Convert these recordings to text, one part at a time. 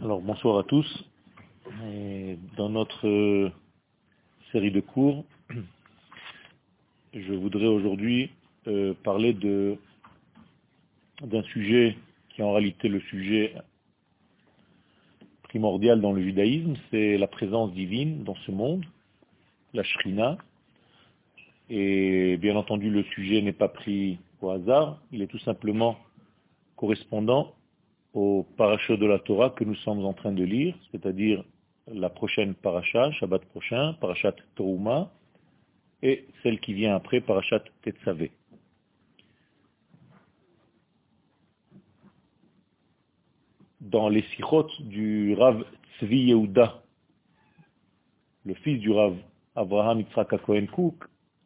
Alors bonsoir à tous. Dans notre euh, série de cours, je voudrais aujourd'hui euh, parler d'un sujet qui est en réalité le sujet primordial dans le judaïsme, c'est la présence divine dans ce monde, la shrina. Et bien entendu, le sujet n'est pas pris au hasard, il est tout simplement correspondant au parachat de la Torah que nous sommes en train de lire, c'est-à-dire la prochaine paracha, Shabbat prochain, parachat Toruma, et celle qui vient après, parachat Tetzavé. Dans les sikhot du Rav Tzvi Yehuda, le fils du Rav Abraham Yitzhak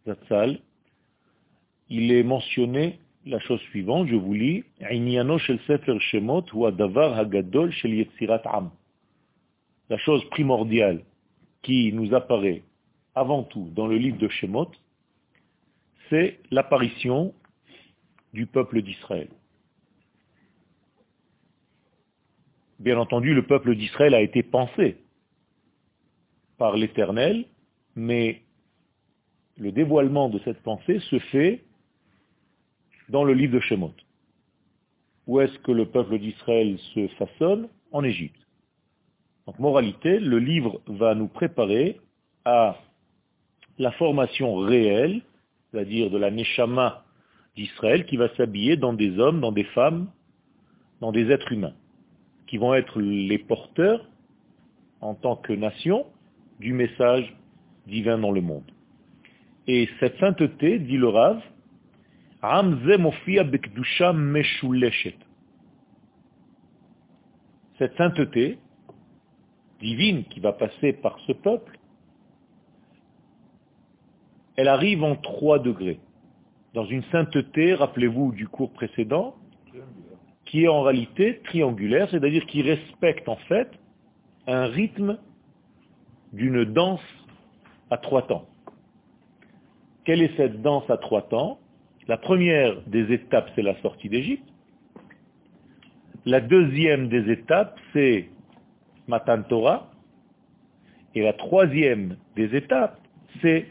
Zatzal, il est mentionné la chose suivante, je vous lis, La chose primordiale qui nous apparaît avant tout dans le livre de Shemot, c'est l'apparition du peuple d'Israël. Bien entendu, le peuple d'Israël a été pensé par l'Éternel, mais le dévoilement de cette pensée se fait dans le livre de Shemot. Où est-ce que le peuple d'Israël se façonne? En Égypte. Donc, moralité, le livre va nous préparer à la formation réelle, c'est-à-dire de la Neshama d'Israël, qui va s'habiller dans des hommes, dans des femmes, dans des êtres humains, qui vont être les porteurs, en tant que nation, du message divin dans le monde. Et cette sainteté, dit le Cette sainteté divine qui va passer par ce peuple, elle arrive en trois degrés. Dans une sainteté, rappelez-vous du cours précédent, qui est en réalité triangulaire, c'est-à-dire qui respecte en fait un rythme d'une danse à trois temps. Quelle est cette danse à trois temps? La première des étapes, c'est la sortie d'Égypte. La deuxième des étapes, c'est Matan Torah. Et la troisième des étapes, c'est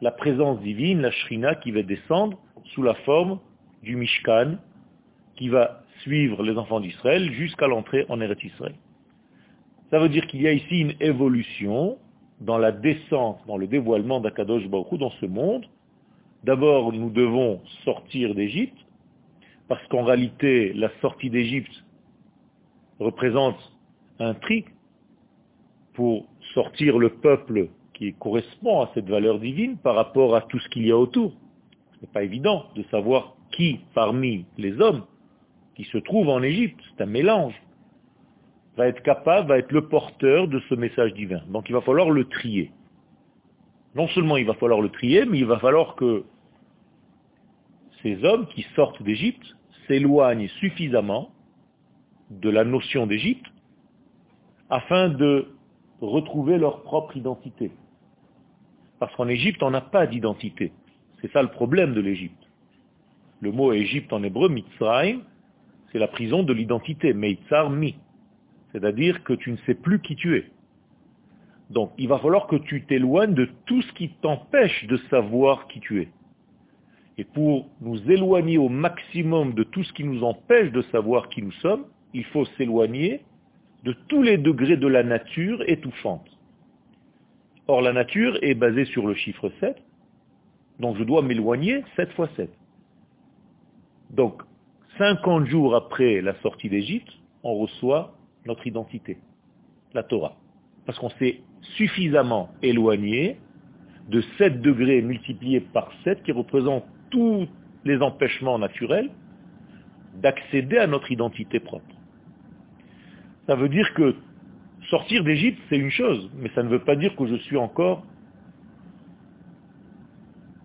la présence divine, la Shrina, qui va descendre sous la forme du Mishkan, qui va suivre les enfants d'Israël jusqu'à l'entrée en Eretz Israël. Ça veut dire qu'il y a ici une évolution dans la descente, dans le dévoilement d'Akadosh Baruch dans ce monde, D'abord, nous devons sortir d'Égypte, parce qu'en réalité, la sortie d'Égypte représente un tri pour sortir le peuple qui correspond à cette valeur divine par rapport à tout ce qu'il y a autour. Ce n'est pas évident de savoir qui parmi les hommes qui se trouvent en Égypte, c'est un mélange, va être capable, va être le porteur de ce message divin. Donc il va falloir le trier non seulement il va falloir le trier, mais il va falloir que ces hommes qui sortent d'Égypte s'éloignent suffisamment de la notion d'Égypte afin de retrouver leur propre identité. Parce qu'en Égypte, on n'a pas d'identité. C'est ça le problème de l'Égypte. Le mot Égypte en hébreu, Mitzrayim, c'est la prison de l'identité, Meitzar mi. C'est-à-dire que tu ne sais plus qui tu es. Donc, il va falloir que tu t'éloignes de tout ce qui t'empêche de savoir qui tu es. Et pour nous éloigner au maximum de tout ce qui nous empêche de savoir qui nous sommes, il faut s'éloigner de tous les degrés de la nature étouffante. Or, la nature est basée sur le chiffre 7, donc je dois m'éloigner 7 fois 7. Donc, 50 jours après la sortie d'Égypte, on reçoit notre identité, la Torah. Parce qu'on s'est suffisamment éloigné de 7 degrés multipliés par 7 qui représentent tous les empêchements naturels d'accéder à notre identité propre. Ça veut dire que sortir d'Égypte, c'est une chose, mais ça ne veut pas dire que je suis encore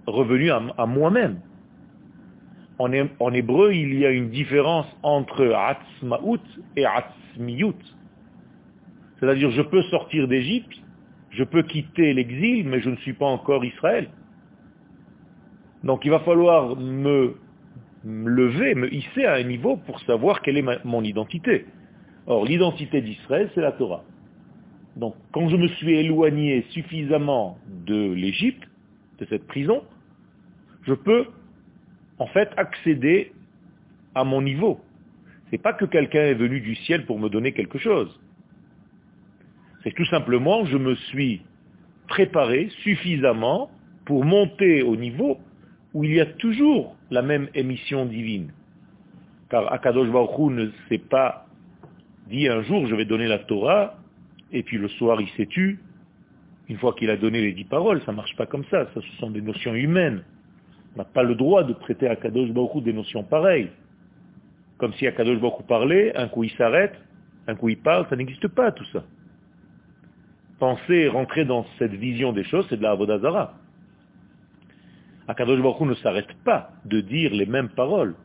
revenu à, moi-même. En, hébreu, il y a une différence entre atzmaout et atzmiyut. C'est-à-dire, je peux sortir d'Égypte, je peux quitter l'exil, mais je ne suis pas encore Israël. Donc il va falloir me lever, me hisser à un niveau pour savoir quelle est mon identité. Or, l'identité d'Israël, c'est la Torah. Donc, quand je me suis éloigné suffisamment de l'Égypte, de cette prison, je peux, en fait, accéder à mon niveau. C'est pas que quelqu'un est venu du ciel pour me donner quelque chose. C'est tout simplement, je me suis préparé suffisamment pour monter au niveau où il y a toujours la même émission divine. Car Akadosh Baruch Hu ne s'est pas dit un jour je vais donner la Torah, et puis le soir il s'est tu, une fois qu'il a donné les dix paroles, ça ne marche pas comme ça, ça ce sont des notions humaines. On n'a pas le droit de prêter à Kadosh Baruch des notions pareilles. Comme si Akadosh Baruch parlait, un coup il s'arrête, un coup il parle, ça n'existe pas tout ça. Penser, rentrer dans cette vision des choses, c'est de la Avodazara. Akadosh Baruch ne s'arrête pas de dire les mêmes paroles.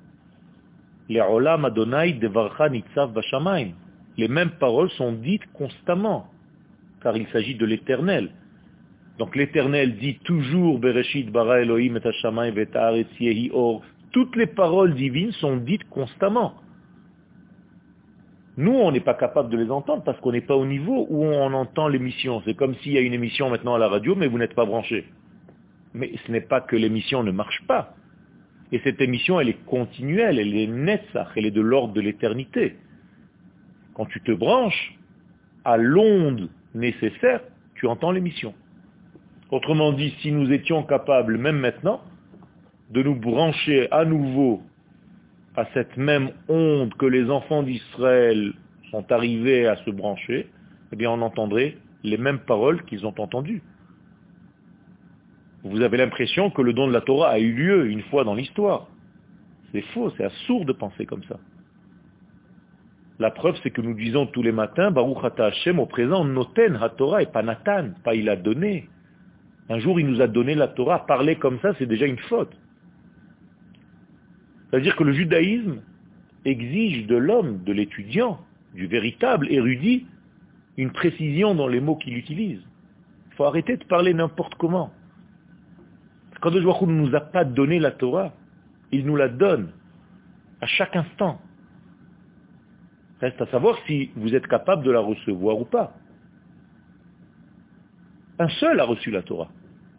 Les Les mêmes paroles sont dites constamment, car il s'agit de l'éternel. Donc l'éternel dit toujours Bereshit bara Elohim et or. Toutes les paroles divines sont dites constamment. Nous, on n'est pas capable de les entendre parce qu'on n'est pas au niveau où on entend l'émission. C'est comme s'il y a une émission maintenant à la radio, mais vous n'êtes pas branché. Mais ce n'est pas que l'émission ne marche pas. Et cette émission, elle est continuelle, elle est netzach, elle est de l'ordre de l'éternité. Quand tu te branches à l'onde nécessaire, tu entends l'émission. Autrement dit, si nous étions capables, même maintenant, de nous brancher à nouveau à cette même onde que les enfants d'Israël sont arrivés à se brancher, eh bien on entendrait les mêmes paroles qu'ils ont entendues. Vous avez l'impression que le don de la Torah a eu lieu une fois dans l'histoire. C'est faux, c'est absurde de penser comme ça. La preuve, c'est que nous disons tous les matins, Baruch Ata Hashem, au présent, Noten HaTorah et pas Nathan, pas il a donné. Un jour, il nous a donné la Torah. Parler comme ça, c'est déjà une faute. C'est-à-dire que le judaïsme exige de l'homme, de l'étudiant, du véritable érudit, une précision dans les mots qu'il utilise. Il faut arrêter de parler n'importe comment. Quand Dieu ne nous a pas donné la Torah, il nous la donne à chaque instant. Reste à savoir si vous êtes capable de la recevoir ou pas. Un seul a reçu la Torah,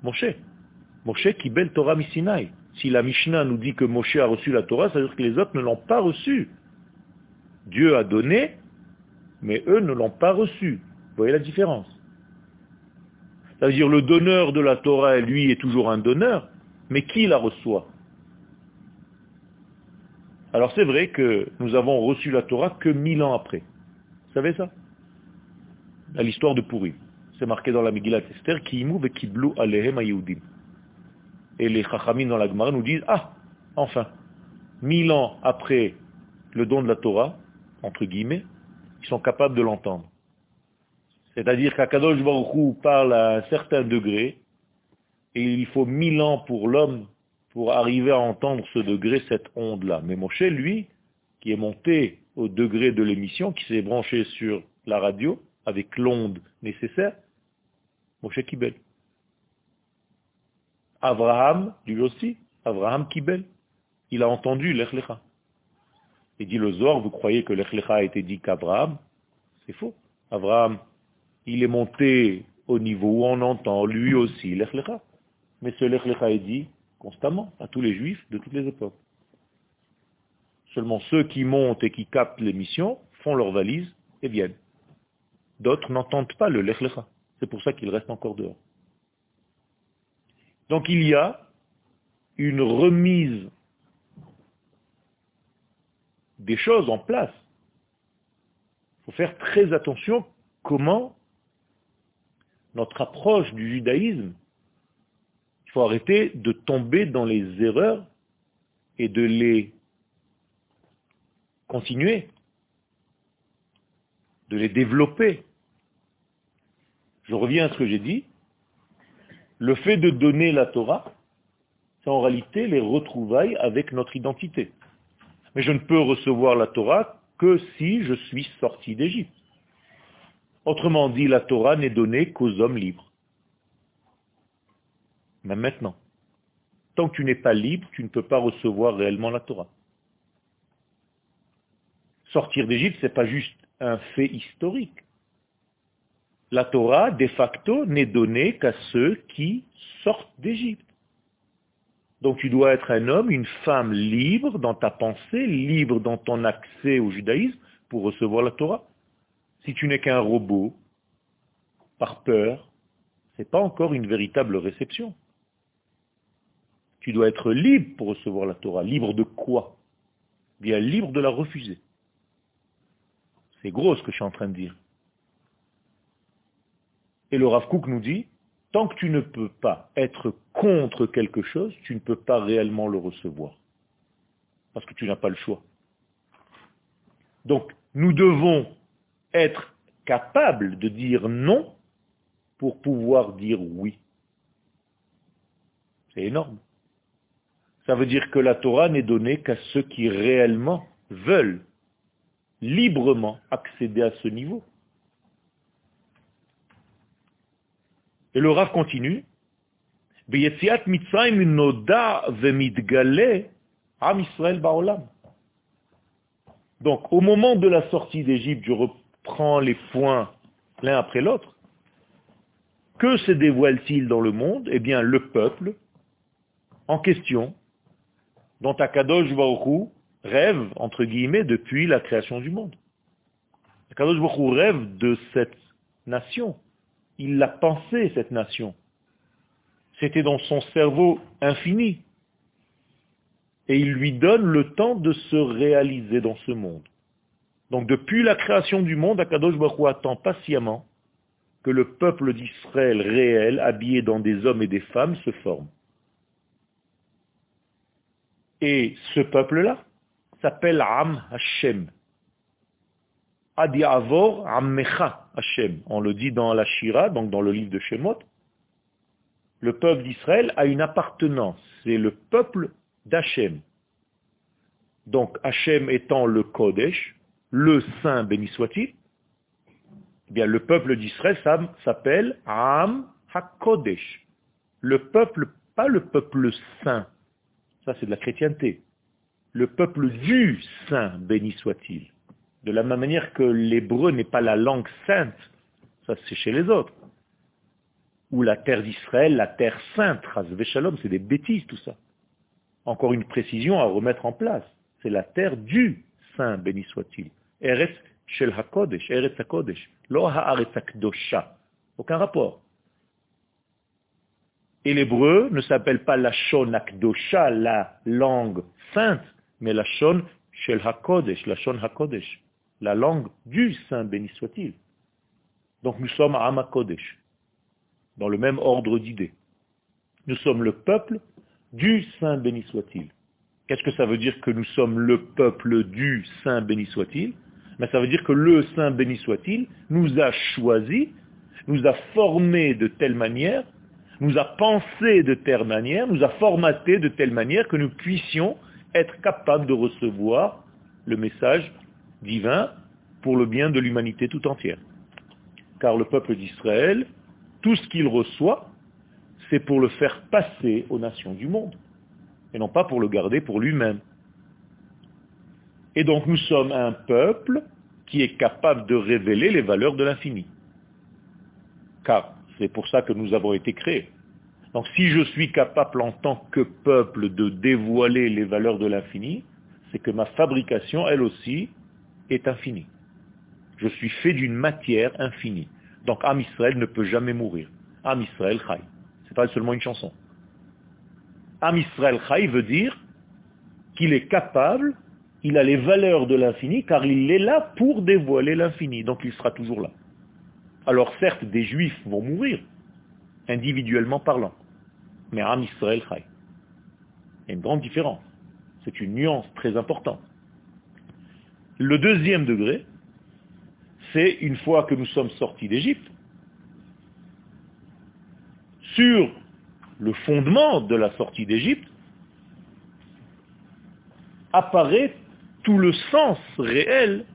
Moshe. Moshe qui belle Torah Misinaï. Si la Mishnah nous dit que Moshe a reçu la Torah, ça veut dire que les autres ne l'ont pas reçue. Dieu a donné, mais eux ne l'ont pas reçu. Vous voyez la différence? C'est-à-dire le donneur de la Torah, lui, est toujours un donneur, mais qui la reçoit? Alors c'est vrai que nous avons reçu la Torah que mille ans après. Vous savez ça? L'histoire de Pourri. C'est marqué dans la Megillat Esther, qui et qui blou alehem Et les Chachamim dans la Gemara nous disent, ah, enfin, mille ans après le don de la Torah, entre guillemets, ils sont capables de l'entendre. C'est-à-dire qu'Akadosh Baruch parle à un certain degré, et il faut mille ans pour l'homme pour arriver à entendre ce degré, cette onde-là. Mais Moshe, lui, qui est monté au degré de l'émission, qui s'est branché sur la radio avec l'onde nécessaire, Moshe Kibel. Abraham, lui aussi, Abraham Kibel, il a entendu l'Echlecha. Il dit le Zohar, vous croyez que l'Echlecha a été dit qu'Abraham C'est faux. Abraham il est monté au niveau où on entend lui aussi l'Echlecha. Mais ce l'Echlecha est dit constamment à tous les juifs de toutes les époques. Seulement ceux qui montent et qui captent l'émission font leur valise et viennent. D'autres n'entendent pas le l'Echlecha. C'est pour ça qu'ils restent encore dehors. Donc il y a une remise des choses en place. Il faut faire très attention comment notre approche du judaïsme, il faut arrêter de tomber dans les erreurs et de les continuer, de les développer. Je reviens à ce que j'ai dit. Le fait de donner la Torah, c'est en réalité les retrouvailles avec notre identité. Mais je ne peux recevoir la Torah que si je suis sorti d'Égypte. Autrement dit, la Torah n'est donnée qu'aux hommes libres. Même maintenant. Tant que tu n'es pas libre, tu ne peux pas recevoir réellement la Torah. Sortir d'Égypte, ce n'est pas juste un fait historique. La Torah, de facto, n'est donnée qu'à ceux qui sortent d'Égypte. Donc tu dois être un homme, une femme libre dans ta pensée, libre dans ton accès au judaïsme pour recevoir la Torah. Si tu n'es qu'un robot, par peur, ce n'est pas encore une véritable réception. Tu dois être libre pour recevoir la Torah. Libre de quoi? Bien libre de la refuser. C'est gros ce que je suis en train de dire. Et le Rav Kook nous dit, tant que tu ne peux pas être contre quelque chose, tu ne peux pas réellement le recevoir. Parce que tu n'as pas le choix. Donc, nous devons être capables de dire non pour pouvoir dire oui. C'est énorme. Ça veut dire que la Torah n'est donnée qu'à ceux qui réellement veulent librement accéder à ce niveau. Et le Rav continue. Donc, au moment de la sortie d'Égypte, je reprends les points l'un après l'autre. Que se dévoile-t-il dans le monde? Eh bien, le peuple en question, dont Akadosh Baruch rêve, entre guillemets, depuis la création du monde. Akadosh Baruch rêve de cette nation. Il l'a pensé, cette nation. C'était dans son cerveau infini. Et il lui donne le temps de se réaliser dans ce monde. Donc depuis la création du monde, Akadosh Baruch attend patiemment que le peuple d'Israël réel, habillé dans des hommes et des femmes, se forme. Et ce peuple-là s'appelle Am Hashem. Adi Avor Ammecha Hashem. On le dit dans la Shira, donc dans le livre de Shemot. Le peuple d'Israël a une appartenance. C'est le peuple d'Hachem. Donc Hachem étant le Kodesh, le Saint béni soit-il, eh bien, le peuple d'Israël s'appelle Am HaKodesh. Le peuple, pas le peuple saint. Ça, c'est de la chrétienté. Le peuple du saint, béni soit-il. De la même manière que l'hébreu n'est pas la langue sainte. Ça, c'est chez les autres. Ou la terre d'Israël, la terre sainte, Shalom, c'est des bêtises tout ça. Encore une précision à remettre en place. C'est la terre du saint, béni soit-il. Eretz Shel HaKodesh, Eretz HaKodesh. Aucun rapport. Et l'hébreu ne s'appelle pas la Shon Akdosha, la langue sainte, mais la Shon Shel HaKodesh, la Shon HaKodesh, la langue du Saint, béni soit-il. Donc nous sommes à Amakodesh, dans le même ordre d'idées. Nous sommes le peuple du Saint, béni soit-il. Qu'est-ce que ça veut dire que nous sommes le peuple du Saint, béni soit-il? Mais ça veut dire que le Saint béni soit-il nous a choisi, nous a formés de telle manière, nous a pensé de telle manière, nous a formaté de telle manière que nous puissions être capables de recevoir le message divin pour le bien de l'humanité tout entière. Car le peuple d'Israël, tout ce qu'il reçoit, c'est pour le faire passer aux nations du monde, et non pas pour le garder pour lui-même. Et donc nous sommes un peuple qui est capable de révéler les valeurs de l'infini. Car c'est pour ça que nous avons été créés. Donc si je suis capable en tant que peuple de dévoiler les valeurs de l'infini, c'est que ma fabrication, elle aussi, est infinie. Je suis fait d'une matière infinie. Donc Am Israël ne peut jamais mourir. Am Israël Chai. n'est pas seulement une chanson. Am Israël Chai veut dire qu'il est capable il a les valeurs de l'infini car il est là pour dévoiler l'infini, donc il sera toujours là. Alors certes, des juifs vont mourir, individuellement parlant, mais Am Israël Chai. Il y a une grande différence. C'est une nuance très importante. Le deuxième degré, c'est une fois que nous sommes sortis d'Égypte, sur le fondement de la sortie d'Égypte, apparaît tout le sens réel,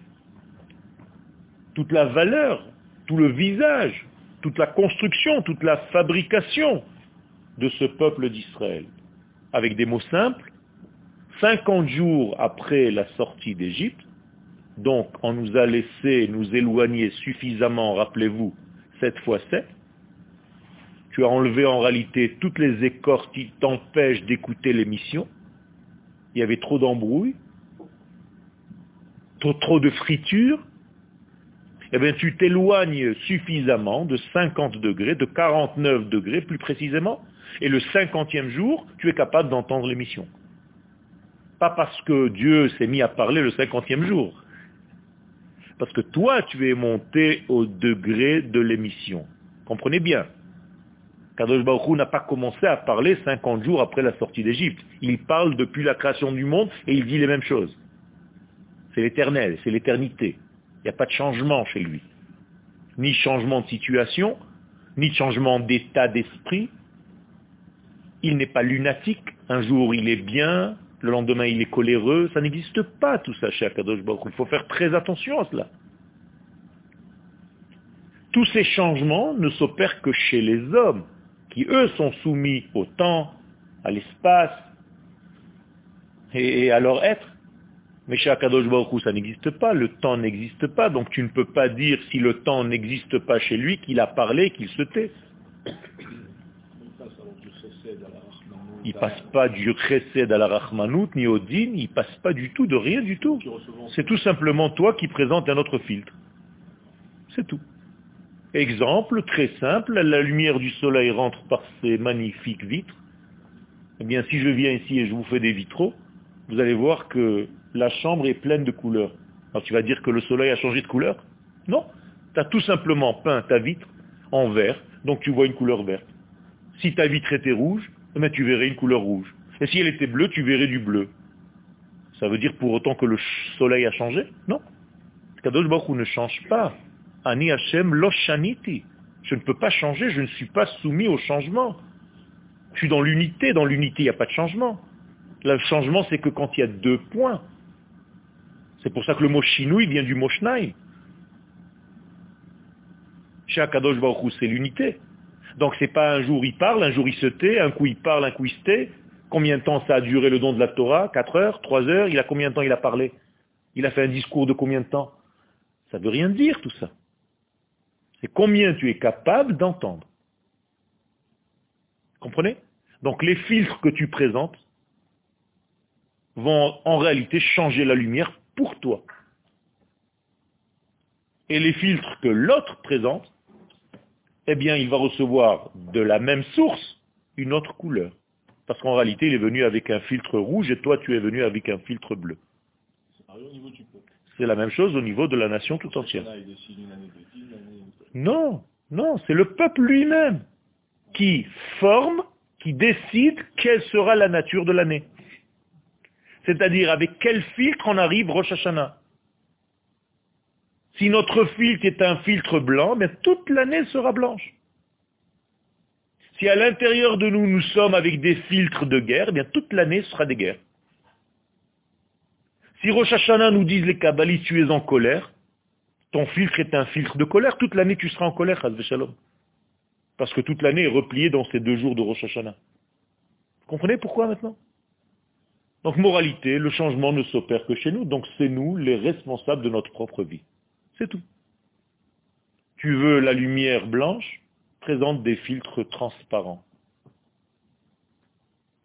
toute la valeur, tout le visage, toute la construction, toute la fabrication de ce peuple d'Israël. Avec des mots simples, 50 jours après la sortie d'Égypte, Donc, on nous a laissé nous éloigner suffisamment, rappelez-vous, 7 fois 7. Tu as enlevé en réalité toutes les écorces qui t'empêchent d'écouter l'émission. Il y avait trop d'embrouilles, trop, de friture. Eh bien, tu t'éloignes suffisamment de 50 degrés, de 49 degrés plus précisément, et le cinquantième jour, tu es capable d'entendre l'émission. Pas parce que Dieu s'est mis à parler le cinquantième jour. Parce que toi, tu es monté au degré de l'émission. Comprenez bien. Kadosh Baruch n'a pas commencé à parler 50 jours après la sortie d'Égypte. Il parle depuis la création du monde et il dit les mêmes choses. C'est l'éternel, c'est l'éternité. Il n'y a pas de changement chez lui. Ni changement de situation, ni changement d'état d'esprit. Il n'est pas lunatique. Un jour il est bien, le lendemain il est coléreux, ça n'existe pas tout ça chez Akadosh Baruch Il faut faire très attention à cela. Tous ces changements ne s'opèrent que chez les hommes, qui eux sont soumis au temps, à l'espace et à leur être. Mais chez Akadosh Baruch ça n'existe pas, le temps n'existe pas, donc tu ne peux pas dire si le temps n'existe pas chez lui qu'il a parlé, qu'il se tait. Il passe pas du chesed à la rachmanout, ni au din, il passe pas du tout de rien du tout. C'est tout simplement toi qui présente un autre filtre. C'est tout. Exemple très simple, la lumière du soleil rentre par ces magnifiques vitres. Eh bien, si je viens ici et je vous fais des vitraux, vous allez voir que la chambre est pleine de couleurs. Alors tu vas dire que le soleil a changé de couleur? Non. Tu as tout simplement peint ta vitre en vert, donc tu vois une couleur verte. Si ta vitre était rouge, eh tu verrais une couleur rouge. Et si elle était bleue, tu verrais du bleu. Ça veut dire pour autant que le soleil a changé? Non. Kadosh Baruch ne change pas. Ani Hashem loshaniti. Je ne peux pas changer, je ne suis pas soumis au changement. Je suis dans l'unité, dans l'unité, il n'y a pas de changement. Le changement, c'est que quand il y a deux points. C'est pour ça que le mot il vient du mot shnai. Chez Akadosh Baruch c'est l'unité. Donc c'est pas un jour il parle, un jour il se tait, un coup il parle, un coup il se tait. Combien de temps ça a duré le don de la Torah? Quatre heures? Trois heures? Il a combien de temps il a parlé? Il a fait un discours de combien de temps? Ça veut rien dire tout ça. C'est combien tu es capable d'entendre. Comprenez? Donc les filtres que tu présentes vont en réalité changer la lumière pour toi. Et les filtres que l'autre présente eh bien, il va recevoir de la même source une autre couleur. Parce qu'en réalité, il est venu avec un filtre rouge et toi, tu es venu avec un filtre bleu. C'est la même chose au niveau de la nation tout entière. Non, non, c'est le peuple lui-même qui forme, qui décide quelle sera la nature de l'année. C'est-à-dire avec quel filtre on arrive Rosh Hashanah. Si notre filtre est un filtre blanc, bien toute l'année sera blanche. Si à l'intérieur de nous, nous sommes avec des filtres de guerre, bien toute l'année sera des guerres. Si Rosh Hashanah nous disent les Kabbalistes, tu es en colère, ton filtre est un filtre de colère, toute l'année tu seras en colère, Shalom. Parce que toute l'année est repliée dans ces deux jours de Rosh Hashanah. Vous comprenez pourquoi maintenant? Donc moralité, le changement ne s'opère que chez nous, donc c'est nous les responsables de notre propre vie. C'est tout. Tu veux la lumière blanche, présente des filtres transparents.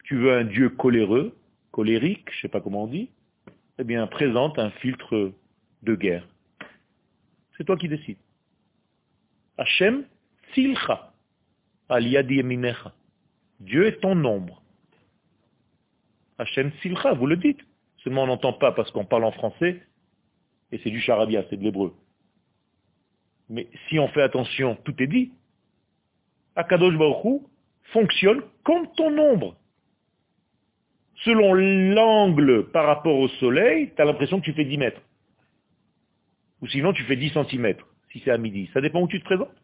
Tu veux un Dieu coléreux, colérique, je ne sais pas comment on dit, eh bien présente un filtre de guerre. C'est toi qui décides. Hachem Silcha, Aliyadi Eminecha. Dieu est ton ombre. Hachem Silcha, vous le dites. Seulement on n'entend pas parce qu'on parle en français et c'est du charabia, c'est de l'hébreu. Mais si on fait attention, tout est dit. Akadosh Baruch fonctionne comme ton ombre. Selon l'angle par rapport au soleil, tu as l'impression que tu fais 10 mètres. Ou sinon tu fais 10 cm, si c'est à midi. Ça dépend où tu te présentes.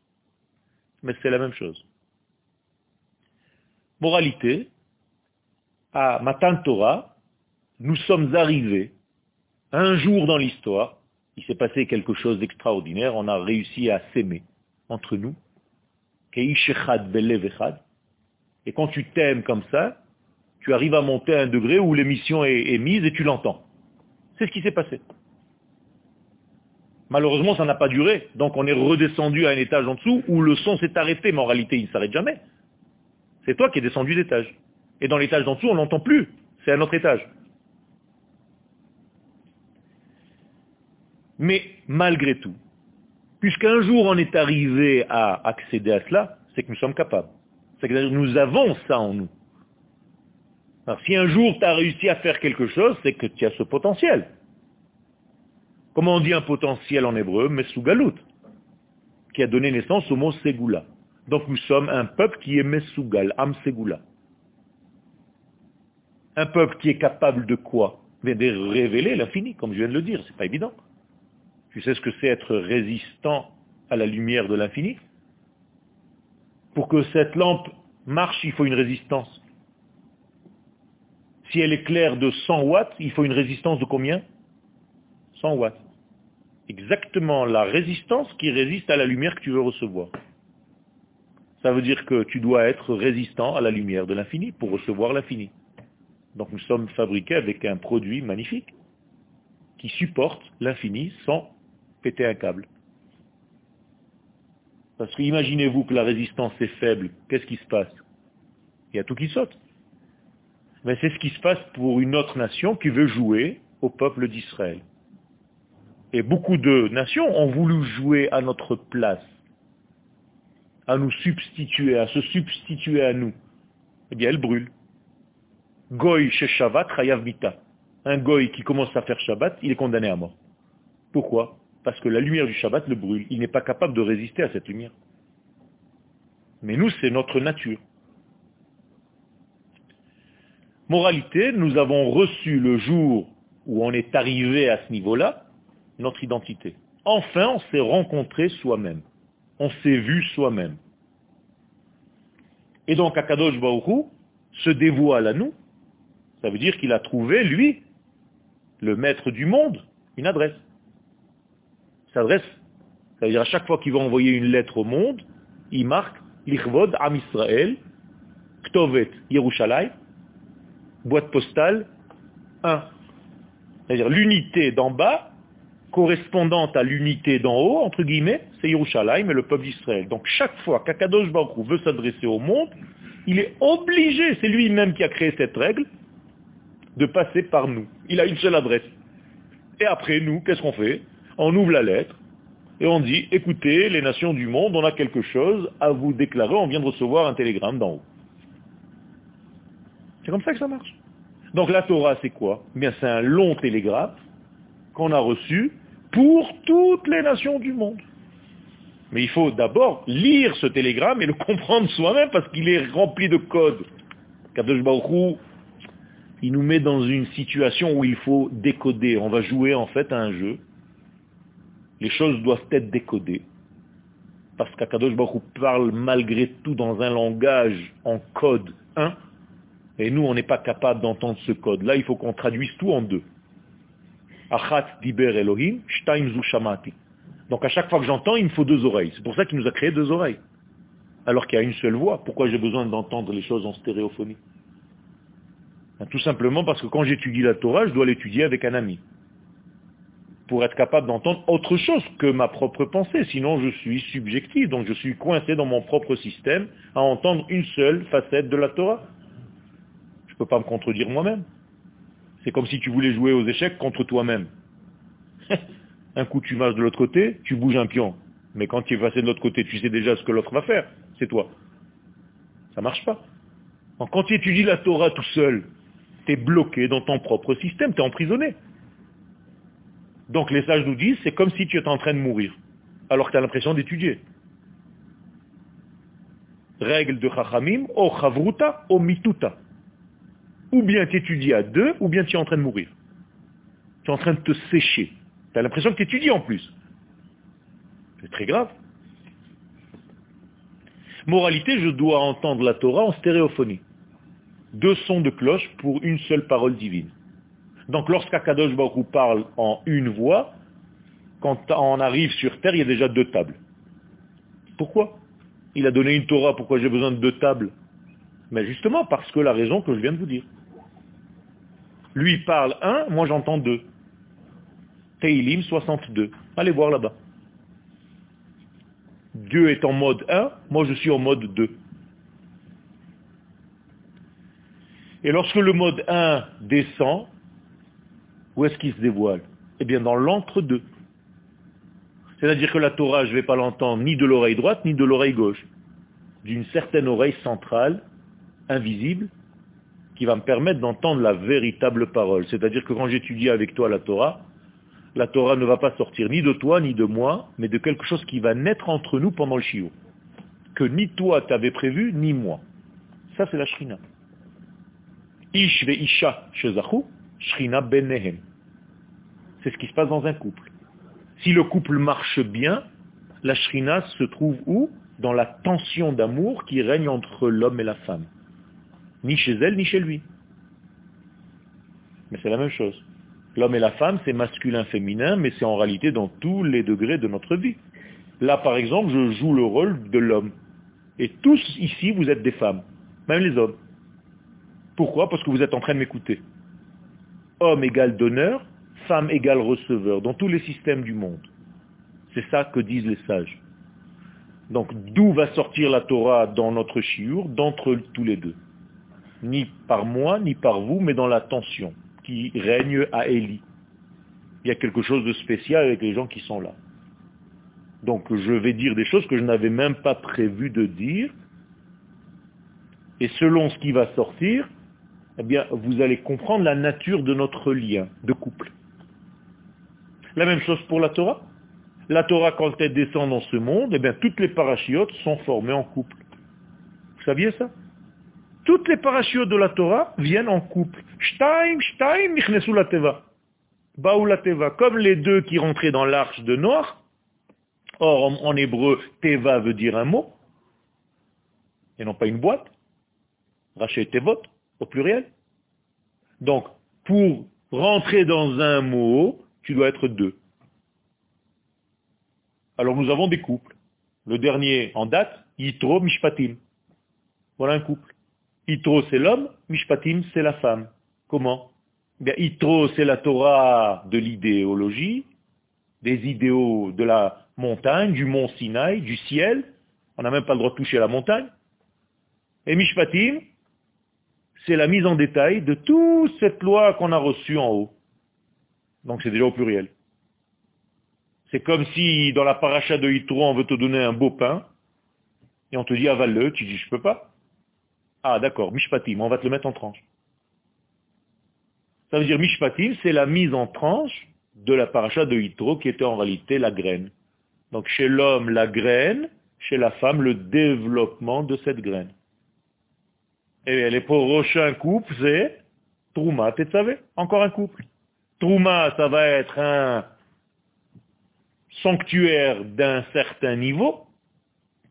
Mais c'est la même chose. Moralité, à Matan Torah, nous sommes arrivés un jour dans l'histoire, il s'est passé quelque chose d'extraordinaire, on a réussi à s'aimer entre nous. Et quand tu t'aimes comme ça, tu arrives à monter à un degré où l'émission est, mise et tu l'entends. C'est ce qui s'est passé. Malheureusement, ça n'a pas duré. Donc on est redescendu à un étage en dessous où le son s'est arrêté, mais en réalité, il ne s'arrête jamais. C'est toi qui es descendu d'étage. Et dans l'étage d'en dessous, on n'entend plus. C'est un autre étage. Mais malgré tout, puisqu'un jour on est arrivé à accéder à cela, c'est que nous sommes capables. C'est que nous avons ça en nous. Alors si un jour tu as réussi à faire quelque chose, c'est que tu as ce potentiel. Comment on dit un potentiel en hébreu Mesugalout, qui a donné naissance au mot Segula. Donc nous sommes un peuple qui est Mesugal, Am Segula. Un peuple qui est capable de quoi? De révéler l'infini, comme je viens de le dire, c'est pas évident. Tu sais ce que c'est être résistant à la lumière de l'infini? Pour que cette lampe marche, il faut une résistance. Si elle est claire de 100 watts, il faut une résistance de combien? 100 watts. Exactement la résistance qui résiste à la lumière que tu veux recevoir. Ça veut dire que tu dois être résistant à la lumière de l'infini pour recevoir l'infini. Donc nous sommes fabriqués avec un produit magnifique qui supporte l'infini sans péter un câble. Parce que imaginez-vous que la résistance est faible, qu'est-ce qui se passe? Il y a tout qui saute. Mais c'est ce qui se passe pour une autre nation qui veut jouer au peuple d'Israël. Et beaucoup de nations ont voulu jouer à notre place, à nous substituer, à se substituer à nous. Eh bien, elles brûlent. Goy chez Shabbat, Chayav Mita. Un goy qui commence à faire Shabbat, il est condamné à mort. Pourquoi? Parce que la lumière du Shabbat le brûle. Il n'est pas capable de résister à cette lumière. Mais nous, c'est notre nature. Moralité, nous avons reçu le jour où on est arrivé à ce niveau-là, notre identité. Enfin, on s'est rencontré soi-même. On s'est vu soi-même. Et donc, Akadosh Baruch se dévoile à nous. Ça veut dire qu'il a trouvé, lui, le maître du monde, une adresse. Cette adresse, ça veut dire à chaque fois qu'il va envoyer une lettre au monde, il marque Lichvod Am Israël, Ktovet Yerushalayim, boîte postale 1. C'est-à-dire l'unité d'en bas, correspondante à l'unité d'en haut, entre guillemets, c'est Yerushalayim et le peuple d'Israël. Donc chaque fois qu'Akadosh Baruch veut s'adresser au monde, il est obligé, c'est lui-même qui a créé cette règle, de passer par nous. Il a une seule adresse. Et après, nous, qu'est-ce qu'on fait? On ouvre la lettre et on dit, écoutez, les nations du monde, on a quelque chose à vous déclarer, on vient de recevoir un télégramme d'en haut. C'est comme ça que ça marche. Donc la Torah, c'est quoi? Eh c'est un long télégraphe qu'on a reçu pour toutes les nations du monde. Mais il faut d'abord lire ce télégramme et le comprendre soi-même parce qu'il est rempli de codes. Kadosh Baruch il nous met dans une situation où il faut décoder. On va jouer en fait à un jeu. Les choses doivent être décodées. Parce qu'Akadosh Baruch parle malgré tout dans un langage en code 1 et nous, on n'est pas capable d'entendre ce code. Là, il faut qu'on traduise tout en deux. Achat diber Elohim, shtaim zu Donc à chaque fois que j'entends, il me faut deux oreilles. C'est pour ça qu'il nous a créé deux oreilles. Alors qu'il y a une seule voix. Pourquoi j'ai besoin d'entendre les choses en stéréophonie? Ben, Tout simplement parce que quand j'étudie la Torah, je dois l'étudier avec un ami. Pour être capable d'entendre autre chose que ma propre pensée. Sinon, je suis subjectif. Donc je suis coincé dans mon propre système à entendre une seule facette de la Torah. Je ne peux pas me contredire moi-même. C'est comme si tu voulais jouer aux échecs contre toi-même. un coup tu marches de l'autre côté, tu bouges un pion. Mais quand tu es passé de l'autre côté, tu sais déjà ce que l'autre va faire. C'est toi. Ça marche pas. quand tu étudies la Torah tout seul, tu es bloqué dans ton propre système, tu es emprisonné. Donc les sages nous disent, c'est comme si tu étais en train de mourir, alors que tu as l'impression d'étudier. Règle de Chachamim, o chavruta, o mituta. Ou bien tu étudies à deux, ou bien tu es en train de mourir. Tu es en train de te sécher. Tu as l'impression que tu étudies en plus. C'est très grave. Moralité, je dois entendre la Torah en stéréophonie. Deux sons de cloche pour une seule parole divine. Donc lorsqu'Akadosh Baruch parle en une voix, quand on arrive sur terre, il y a déjà deux tables. Pourquoi? Il a donné une Torah, pourquoi j'ai besoin de deux tables? Mais justement parce que la raison que je viens de vous dire. Lui parle un, moi j'entends deux. Teilim 62. Allez voir là-bas. Dieu est en mode 1, moi je suis en mode 2. Et lorsque le mode 1 descend, où est-ce qu'il se dévoile? Eh bien dans l'entre-deux. C'est-à-dire que la Torah, je ne vais pas l'entendre ni de l'oreille droite, ni de l'oreille gauche. D'une certaine oreille centrale, invisible, qui va me permettre d'entendre la véritable parole. C'est-à-dire que quand j'étudie avec toi la Torah, la Torah ne va pas sortir ni de toi, ni de moi, mais de quelque chose qui va naître entre nous pendant le chiot. Que ni toi t'avais prévu, ni moi. Ça, c'est la shrina. Ish ve isha shezachu, shrina benehem. C'est ce qui se passe dans un couple. Si le couple marche bien, la shrina se trouve où? Dans la tension d'amour qui règne entre l'homme et la femme. Ni chez elle, ni chez lui. Mais c'est la même chose. L'homme et la femme, c'est masculin-féminin, mais c'est en réalité dans tous les degrés de notre vie. Là, par exemple, je joue le rôle de l'homme. Et tous ici, vous êtes des femmes, même les hommes. Pourquoi? Parce que vous êtes en train de m'écouter. Homme égale donneur, femme égale receveur, dans tous les systèmes du monde. C'est ça que disent les sages. Donc d'où va sortir la Torah dans notre chiour D'entre tous les deux? Ni par moi, ni par vous, mais dans la tension qui règne à Élie. Il y a quelque chose de spécial avec les gens qui sont là. Donc je vais dire des choses que je n'avais même pas prévu de dire. Et selon ce qui va sortir, eh bien, vous allez comprendre la nature de notre lien de couple. La même chose pour la Torah. La Torah, quand elle descend dans ce monde, eh bien, toutes les parachiotes sont formées en couple. Vous saviez ça? Toutes les parachutes de la Torah viennent en couple. Shtaim, shtaim, la teva. la teva. Comme les deux qui rentraient dans l'arche de Noir. Or, en, hébreu, teva veut dire un mot. Et non pas une boîte. Rachet tevot, au pluriel. Donc, pour rentrer dans un mot, tu dois être deux. Alors nous avons des couples. Le dernier en date, Yitro Mishpatim. Voilà un couple. Itro, c'est l'homme, Mishpatim, c'est la femme. Comment? Bien, Itro, c'est la Torah de l'idéologie, des idéaux de la montagne, du mont Sinaï, du ciel. On n'a même pas le droit de toucher la montagne. Et Mishpatim, c'est la mise en détail de toute cette loi qu'on a reçue en haut. Donc c'est déjà au pluriel. C'est comme si dans la paracha de Yitro, on veut te donner un beau pain, et on te dit avale-le, tu dis je peux pas. Ah d'accord, mishpatim, on va te le mettre en tranche. Ça veut dire mishpatim, c'est la mise en tranche de la paracha de Yitro qui était en réalité la graine. Donc chez l'homme, la graine, chez la femme, le développement de cette graine. Et les prochains couples, c'est Trouma, tu savais Encore un couple. Trouma, ça va être un sanctuaire d'un certain niveau,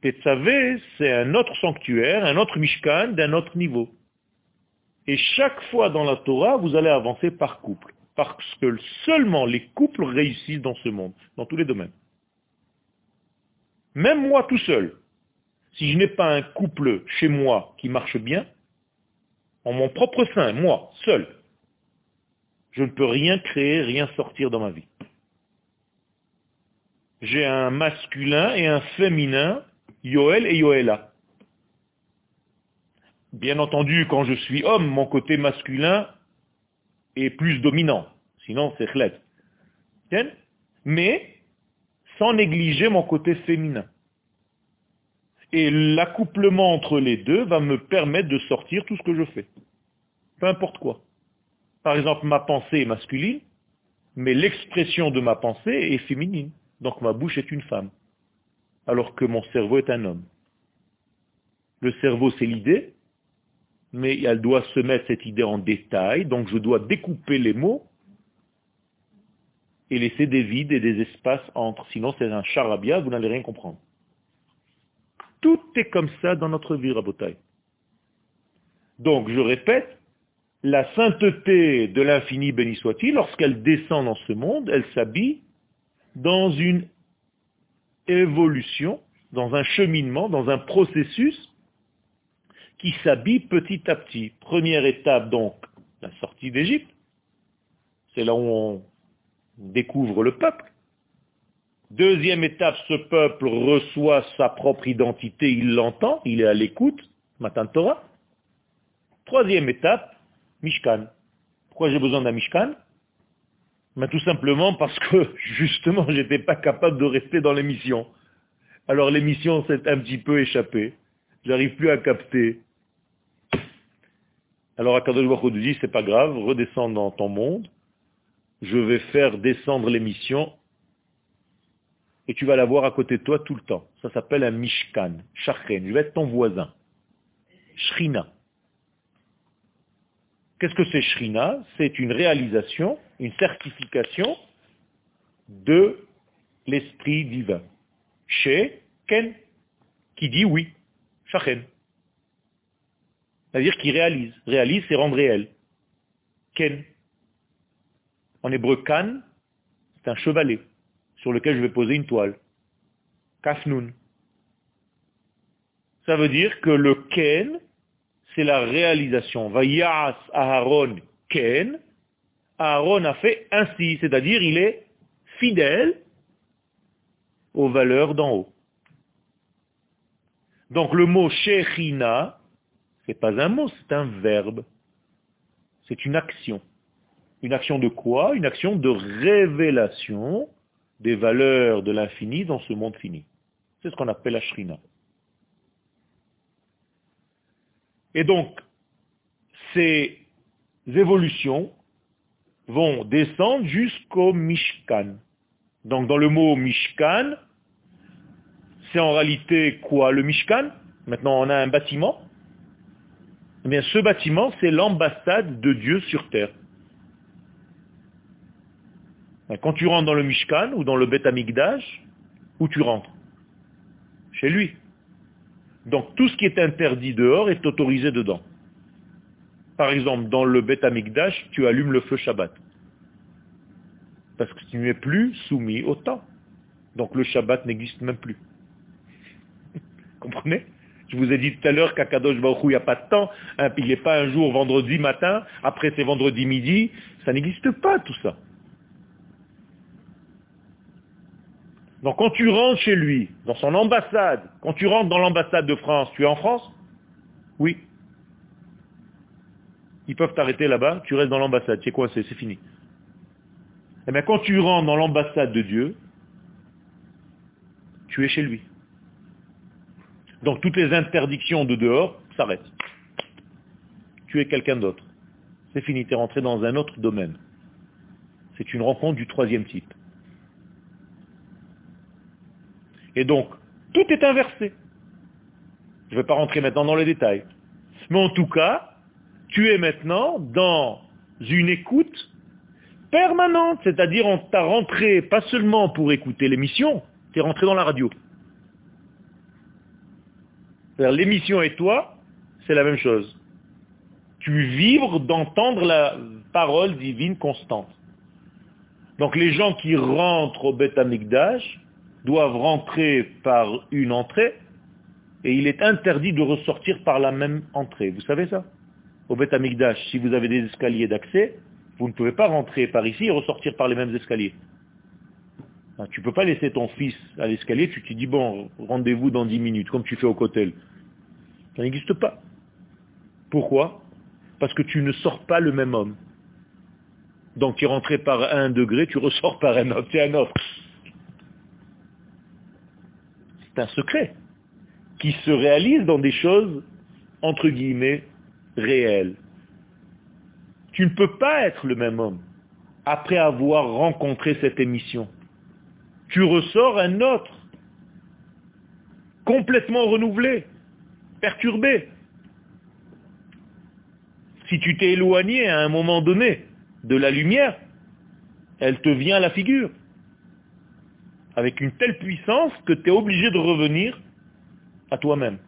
Tetzavé, c'est un autre sanctuaire, un autre Mishkan d'un autre niveau. Et chaque fois dans la Torah, vous allez avancer par couple. Parce que seulement les couples réussissent dans ce monde, dans tous les domaines. Même moi tout seul, si je n'ai pas un couple chez moi qui marche bien, en mon propre sein, moi, seul, je ne peux rien créer, rien sortir dans ma vie. J'ai un masculin et un féminin Yoel et Yoela. Bien entendu, quand je suis homme, mon côté masculin est plus dominant. Sinon, c'est chlet. Mais sans négliger mon côté féminin. Et l'accouplement entre les deux va me permettre de sortir tout ce que je fais. Peu importe quoi. Par exemple, ma pensée est masculine, mais l'expression de ma pensée est féminine. Donc ma bouche est une femme alors que mon cerveau est un homme. Le cerveau, c'est l'idée, mais elle doit se mettre cette idée en détail, donc je dois découper les mots et laisser des vides et des espaces entre, sinon c'est un charabia, vous n'allez rien comprendre. Tout est comme ça dans notre vie, Rabotai. Donc, je répète, la sainteté de l'infini béni soit-il, lorsqu'elle descend dans ce monde, elle s'habille dans une évolution, dans un cheminement, dans un processus qui s'habille petit à petit. Première étape donc, la sortie d'Égypte. C'est là où on découvre le peuple. Deuxième étape, ce peuple reçoit sa propre identité, il l'entend, il est à l'écoute, Matan Torah. Troisième étape, Mishkan. Pourquoi j'ai besoin d'un Mishkan? Mais Tout simplement parce que, justement, je n'étais pas capable de rester dans l'émission. Alors l'émission s'est un petit peu échappée. J'arrive plus à capter. Alors Akadosh Baruch Hu dit, c'est pas grave, redescends dans ton monde. Je vais faire descendre l'émission et tu vas la voir à côté de toi tout le temps. Ça s'appelle un Mishkan, Shachen. Je vais être ton voisin. Shrina. Qu'est-ce que c'est Shrina? C'est une réalisation, une certification de l'esprit divin. Chez Ken, qui dit oui. Shachen. C'est-à-dire qui réalise. Réalise, c'est rendre réel. Ken. En hébreu, Kan, c'est un chevalet sur lequel je vais poser une toile. Kafnun. Ça veut dire que le Ken, c'est la réalisation. Vayas Aharon Ken. Aaron a fait ainsi, c'est-à-dire il est fidèle aux valeurs d'en haut. Donc le mot Shechina, c'est pas un mot, c'est un verbe. C'est une action. Une action de quoi? Une action de révélation des valeurs de l'infini dans ce monde fini. C'est ce qu'on appelle la shrina. Et donc, ces évolutions vont descendre jusqu'au Mishkan. Donc dans le mot Mishkan, c'est en réalité quoi le Mishkan? Maintenant on a un bâtiment. Eh bien ce bâtiment, c'est l'ambassade de Dieu sur terre. Quand tu rentres dans le Mishkan ou dans le Beth Amikdash, où tu rentres? Chez lui. Donc tout ce qui est interdit dehors est autorisé dedans. Par exemple, dans le Beth Amikdash, tu allumes le feu Shabbat. Parce que tu n'es plus soumis au temps. Donc le Shabbat n'existe même plus. Comprenez? Je vous ai dit tout à l'heure qu'à Kadosh Baruch il n'y a pas de temps. Hein, il n'est pas un jour vendredi matin, après c'est vendredi midi. Ça n'existe pas tout ça. Donc quand tu rentres chez lui, dans son ambassade, quand tu rentres dans l'ambassade de France, tu es en France? Oui. Ils peuvent t'arrêter là-bas, tu restes dans l'ambassade, tu es coincé, c'est fini. Eh bien quand tu rentres dans l'ambassade de Dieu, tu es chez lui. Donc toutes les interdictions de dehors s'arrêtent. Tu es quelqu'un d'autre. C'est fini, tu es rentré dans un autre domaine. C'est une rencontre du troisième type. Et donc, tout est inversé. Je ne vais pas rentrer maintenant dans les détails. Mais en tout cas, tu es maintenant dans une écoute permanente, c'est-à-dire on t'a rentré pas seulement pour écouter l'émission, tu es rentré dans la radio. L'émission et toi, c'est la même chose. Tu vibres d'entendre la parole divine constante. Donc les gens qui rentrent au Beth Amikdash, doivent rentrer par une entrée et il est interdit de ressortir par la même entrée. Vous savez ça? Au Beth Amikdash, si vous avez des escaliers d'accès, vous ne pouvez pas rentrer par ici et ressortir par les mêmes escaliers. Tu ne peux pas laisser ton fils à l'escalier, tu te dis, bon, rendez-vous dans 10 minutes, comme tu fais au cotel. Ça n'existe pas. Pourquoi? Parce que tu ne sors pas le même homme. Donc tu es rentré par un degré, tu ressors par un autre, c'est un autre. C'est un secret qui se réalise dans des choses, entre guillemets, réelles. Tu ne peux pas être le même homme après avoir rencontré cette émission. Tu ressors un autre, complètement renouvelé, perturbé. Si tu t'es éloigné à un moment donné de la lumière, elle te vient à la figure avec une telle puissance que tu es obligé de revenir à toi-même.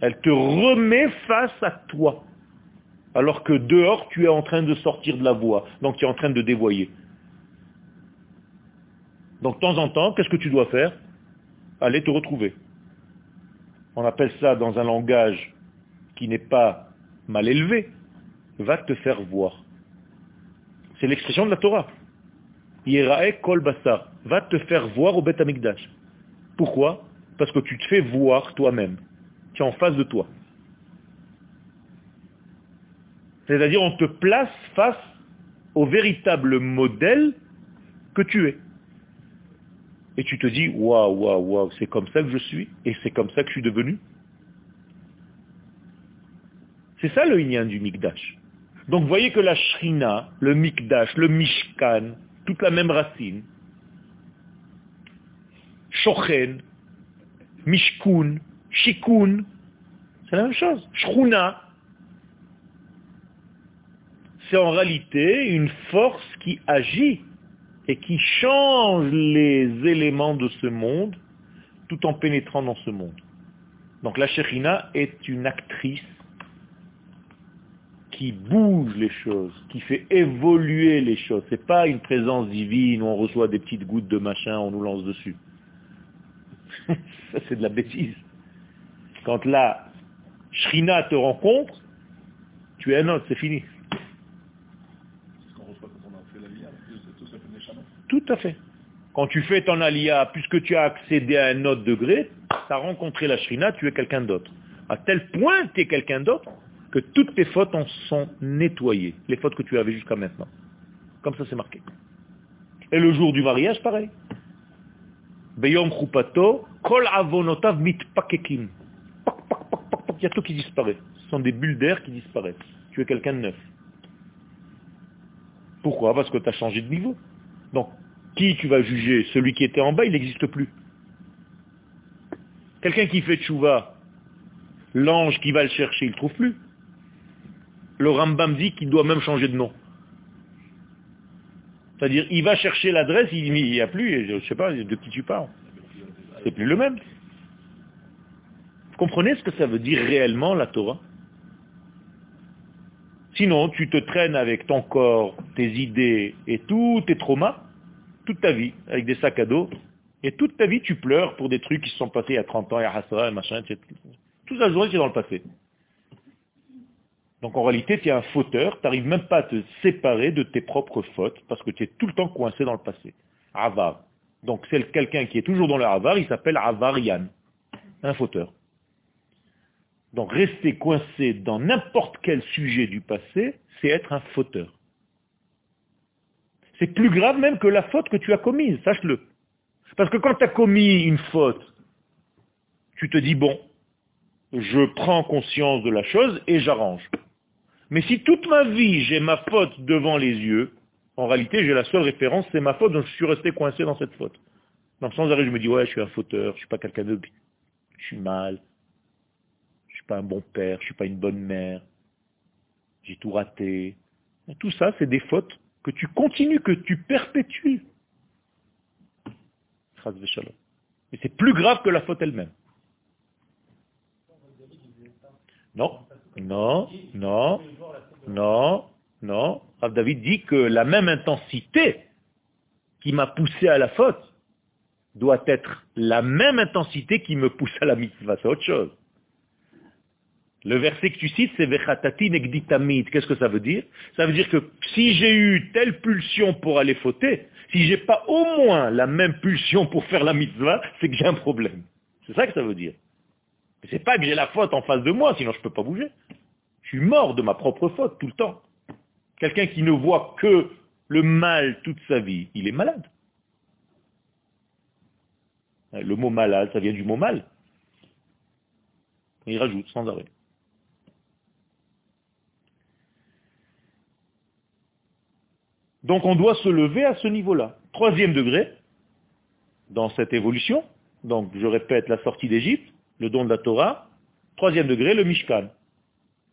Elle te remet face à toi. Alors que dehors, tu es en train de sortir de la voie. Donc tu es en train de dévoyer. Donc de temps en temps, qu'est-ce que tu dois faire? Aller te retrouver. On appelle ça dans un langage qui n'est pas mal élevé, va te faire voir. C'est l'expression de la Torah. Yerae Kol Basar, va te faire voir au Beth Amikdash. Pourquoi? Parce que tu te fais voir toi-même. Tu es en face de toi. C'est-à-dire on te place face au véritable modèle que tu es. Et tu te dis, waouh, waouh, waouh, c'est comme ça que je suis, et c'est comme ça que je suis devenu. C'est ça le Inyan du Mikdash. Donc voyez que la Shrina, le Mikdash, le Mishkan, toute la même racine. Shochen, Mishkun, Shikun, c'est la même chose. Shruna, c'est en réalité une force qui agit et qui change les éléments de ce monde tout en pénétrant dans ce monde. Donc la Shekhinah est une actrice qui bouge les choses, qui fait évoluer les choses. Ce n'est pas une présence divine où on reçoit des petites gouttes de machin, on nous lance dessus. Ça c'est de la bêtise. Quand la Shrina te rencontre, tu es un autre, c'est fini. Tout à fait. Quand tu fais ton alia, puisque tu as accédé à un autre degré, tu as rencontré la Shrina, tu es quelqu'un d'autre. À tel point tu es quelqu'un d'autre que toutes tes fautes en sont nettoyées, les fautes que tu avais jusqu'à maintenant. Comme ça, c'est marqué. Et le jour du mariage, pareil. Beyom kol avonotav Il y a tout qui disparaît. Ce sont des bulles d'air qui disparaissent. Tu es quelqu'un de neuf. Pourquoi? Parce que tu as changé de niveau. Donc, qui tu vas juger? Celui qui était en bas, il n'existe plus. Quelqu'un qui fait tchouva, l'ange qui va le chercher, il ne trouve plus le Rambam dit qu'il doit même changer de nom. C'est-à-dire, il va chercher l'adresse, il n'y a plus, je ne sais pas de qui tu parles. C'est plus le même. Vous comprenez ce que ça veut dire réellement la Torah? Sinon, tu te traînes avec ton corps, tes idées et tous tes traumas, toute ta vie, avec des sacs à dos, et toute ta vie, tu pleures pour des trucs qui se sont passés il y a 30 ans, il y a Hassara, machin, etc. Tout ça, c'est dans le passé. Donc en réalité, tu es un fauteur, tu n'arrives même pas à te séparer de tes propres fautes, parce que tu es tout le temps coincé dans le passé. Avar. Donc c'est quelqu'un qui est toujours dans le avar, il s'appelle avarian, un fauteur. Donc rester coincé dans n'importe quel sujet du passé, c'est être un fauteur. C'est plus grave même que la faute que tu as commise, sache-le. Parce que quand tu as commis une faute, tu te dis, bon, je prends conscience de la chose et j'arrange. Mais si toute ma vie j'ai ma faute devant les yeux, en réalité j'ai la seule référence, c'est ma faute, donc je suis resté coincé dans cette faute. Donc sans arrêt je me dis, ouais, je suis un fauteur, je suis pas quelqu'un de... Je suis mal, je suis pas un bon père, je suis pas une bonne mère, j'ai tout raté. Tout ça, c'est des fautes que tu continues, que tu perpétues. Et c'est plus grave que la faute elle-même. Non, non, non, non, non. Rav David dit que la même intensité qui m'a poussé à la faute doit être la même intensité qui me pousse à la mitzvah. C'est autre chose. Le verset que tu cites, c'est Vechatati Negditamid. Qu'est-ce que ça veut dire? Ça veut dire que si j'ai eu telle pulsion pour aller fauter, si j'ai pas au moins la même pulsion pour faire la mitzvah, c'est que j'ai un problème. C'est ça que ça veut dire. C'est pas que j'ai la faute en face de moi, sinon je ne peux pas bouger. Je suis mort de ma propre faute tout le temps. Quelqu'un qui ne voit que le mal toute sa vie, il est malade. Le mot malade, ça vient du mot mal. Il rajoute sans arrêt. Donc on doit se lever à ce niveau-là. Troisième degré, dans cette évolution, donc je répète la sortie d'Égypte, le don de la Torah. Troisième degré, le Mishkan.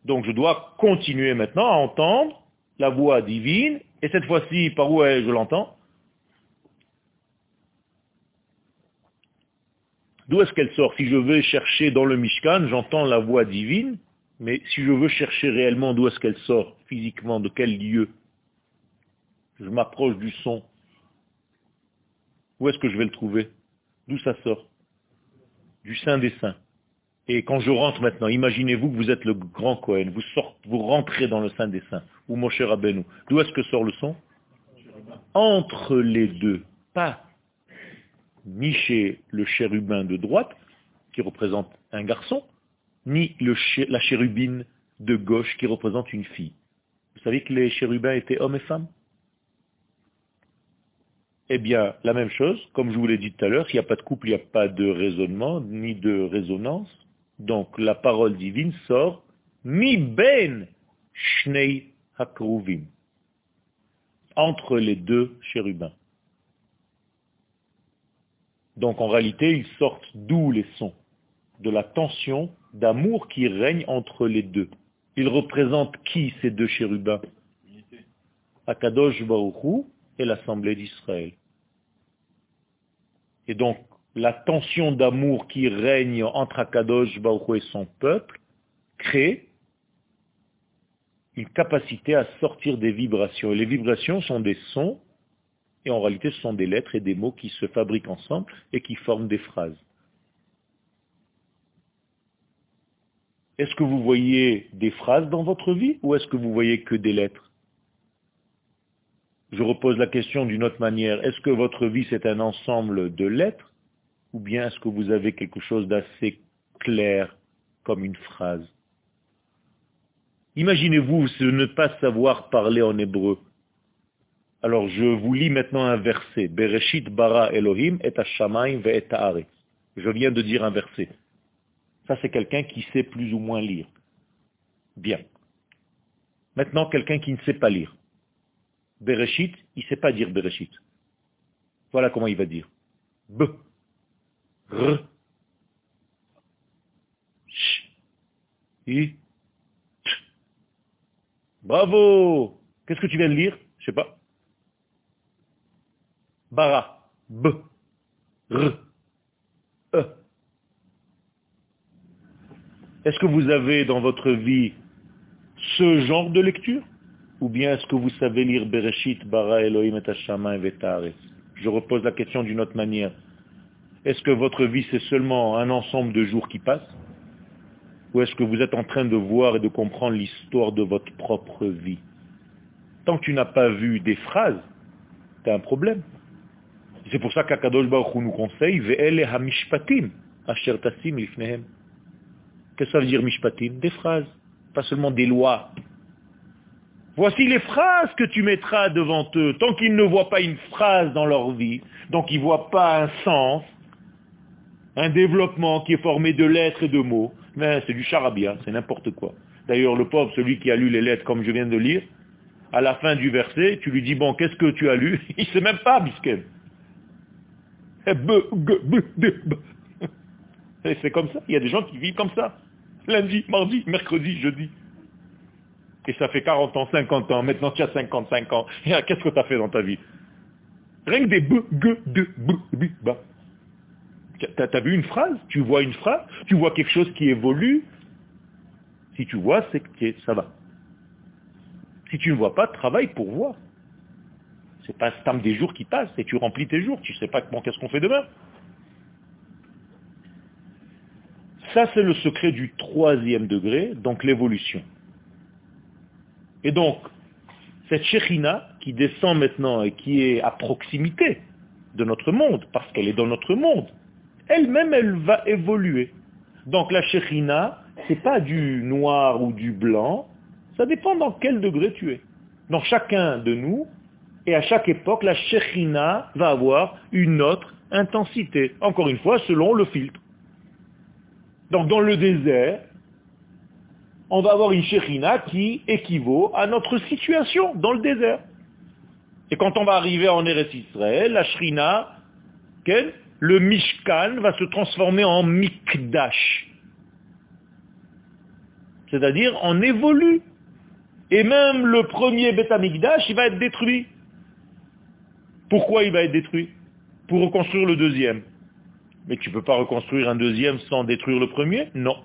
Donc je dois continuer maintenant à entendre la voix divine, et cette fois-ci, par où je l'entends? D'où est-ce qu'elle sort? Si je veux chercher dans le Mishkan, j'entends la voix divine, mais si je veux chercher réellement d'où est-ce qu'elle sort physiquement, de quel lieu, je m'approche du son. Où est-ce que je vais le trouver? D'où ça sort? Du Saint des Saints. Et quand je rentre maintenant, imaginez-vous que vous êtes le grand Cohen, vous, rentrez dans le Saint des Saints, ou mon cher Abenou. D'où est-ce que sort le son? Entre les deux, pas ni chez le chérubin de droite, qui représente un garçon, ni la chérubine de gauche qui représente une fille. Vous savez que les chérubins étaient hommes et femmes? Eh bien, la même chose, comme je vous l'ai dit tout à l'heure, s'il n'y a pas de couple, il n'y a pas de raisonnement, ni de résonance. Donc la parole divine sort mi ben shnei hakruvim entre les deux chérubins. Donc en réalité, ils sortent d'où les sons? De la tension d'amour qui règne entre les deux. Ils représentent qui ces deux chérubins? Akadosh Baruchou et l'Assemblée d'Israël. Et donc, la tension d'amour qui règne entre Akadosh Baruchou et son peuple crée une capacité à sortir des vibrations. Et les vibrations sont des sons, et en réalité ce sont des lettres et des mots qui se fabriquent ensemble et qui forment des phrases. Est-ce que vous voyez des phrases dans votre vie ou est-ce que vous voyez que des lettres? Je repose la question d'une autre manière. Est-ce que votre vie c'est un ensemble de lettres ou bien est-ce que vous avez quelque chose d'assez clair comme une phrase? Imaginez-vous ne pas savoir parler en hébreu. Alors je vous lis maintenant un verset. Bereshit bara Elohim et Je viens de dire un verset. Ça, c'est quelqu'un qui sait plus ou moins lire. Bien. Maintenant, quelqu'un qui ne sait pas lire. Bereshit, il ne sait pas dire Bereshit. Voilà comment il va dire. B. R. Sh. I. T. Bravo Qu'est-ce que tu viens de lire? Je sais pas. Bara. B. R. E. Est-ce que vous avez dans votre vie ce genre de lecture? Ou bien est-ce que vous savez lire Bereshit, Bara Elohim et Hashamayim et Je repose la question d'une autre manière. Est-ce que votre vie c'est seulement un ensemble de jours qui passent? Ou est-ce que vous êtes en train de voir et de comprendre l'histoire de votre propre vie? Tant que tu n'as pas vu des phrases, tu as un problème. C'est pour ça qu'Akadosh Baruch nous conseille, Ve'ele hamishpatim, asher lifnehem. Qu'est-ce que ça veut dire mishpatim? Des phrases, pas seulement des lois. Voici les phrases que tu mettras devant eux. Tant qu'ils ne voient pas une phrase dans leur vie, donc ils ne voient pas un sens, un développement qui est formé de lettres et de mots, mais c'est du charabia, c'est n'importe quoi. D'ailleurs, le pauvre, celui qui a lu les lettres comme je viens de lire, à la fin du verset, tu lui dis, bon, qu'est-ce que tu as lu? Il ne sait même pas, bisquet. C'est comme ça. Il y a des gens qui vivent comme ça lundi, mardi, mercredi, jeudi. Et ça fait 40 ans, 50 ans, maintenant tu as 55 ans. Qu'est-ce que tu as fait dans ta vie? Rien que des b, de, b, b, ba. Tu as, vu une phrase? Tu vois une phrase? Tu vois quelque chose qui évolue? Si tu vois, c'est que ça va. Si tu ne vois pas, travaille pour voir. C'est pas stam des jours qui passent et tu remplis tes jours. Tu ne sais pas qu'est-ce qu'on fait demain. Ça, c'est le secret du troisième degré, donc l'évolution. Et donc, cette Shekhina qui descend maintenant et qui est à proximité de notre monde, parce qu'elle est dans notre monde, elle-même, elle va évoluer. Donc la Shekhina, c'est pas du noir ou du blanc, ça dépend dans quel degré tu es. Donc chacun de nous, et à chaque époque, la Shekhina va avoir une autre intensité. Encore une fois, selon le filtre. Donc dans le désert, on va avoir une shérina qui équivaut à notre situation dans le désert. Et quand on va arriver en Eretz Israël, la shrina, le mishkan va se transformer en mikdash. C'est-à-dire, on évolue. Et même le premier Betamikdash, il va être détruit. Pourquoi il va être détruit? Pour reconstruire le deuxième. Mais tu ne peux pas reconstruire un deuxième sans détruire le premier? Non.